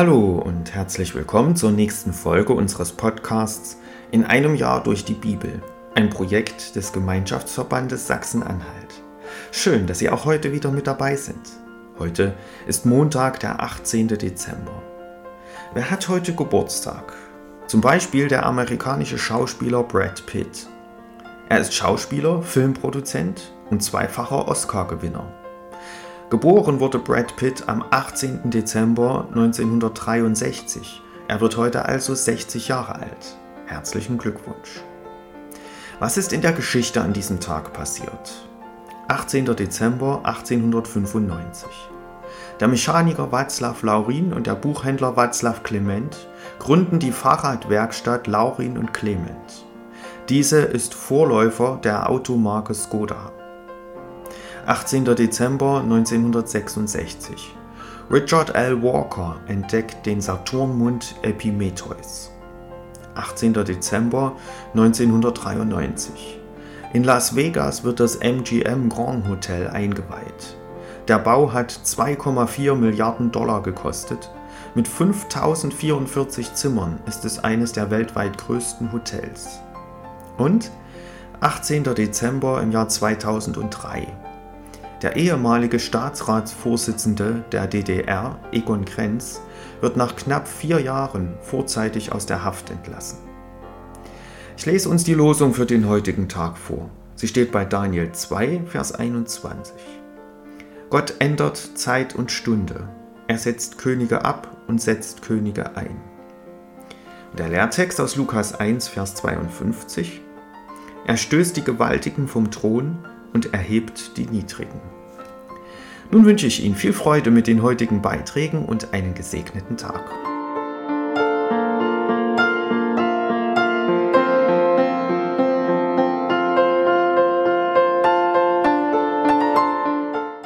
Hallo und herzlich willkommen zur nächsten Folge unseres Podcasts In einem Jahr durch die Bibel, ein Projekt des Gemeinschaftsverbandes Sachsen-Anhalt. Schön, dass Sie auch heute wieder mit dabei sind. Heute ist Montag, der 18. Dezember. Wer hat heute Geburtstag? Zum Beispiel der amerikanische Schauspieler Brad Pitt. Er ist Schauspieler, Filmproduzent und zweifacher Oscar-Gewinner. Geboren wurde Brad Pitt am 18. Dezember 1963. Er wird heute also 60 Jahre alt. Herzlichen Glückwunsch. Was ist in der Geschichte an diesem Tag passiert? 18. Dezember 1895. Der Mechaniker Václav Laurin und der Buchhändler Václav Clement gründen die Fahrradwerkstatt Laurin und Clement. Diese ist Vorläufer der Automarke Skoda. 18. Dezember 1966. Richard L. Walker entdeckt den Saturnmond Epimetheus. 18. Dezember 1993. In Las Vegas wird das MGM Grand Hotel eingeweiht. Der Bau hat 2,4 Milliarden Dollar gekostet. Mit 5044 Zimmern ist es eines der weltweit größten Hotels. Und 18. Dezember im Jahr 2003. Der ehemalige Staatsratsvorsitzende der DDR, Egon Krenz, wird nach knapp vier Jahren vorzeitig aus der Haft entlassen. Ich lese uns die Losung für den heutigen Tag vor. Sie steht bei Daniel 2, Vers 21. Gott ändert Zeit und Stunde. Er setzt Könige ab und setzt Könige ein. Der Lehrtext aus Lukas 1, Vers 52. Er stößt die Gewaltigen vom Thron und erhebt die Niedrigen. Nun wünsche ich Ihnen viel Freude mit den heutigen Beiträgen und einen gesegneten Tag.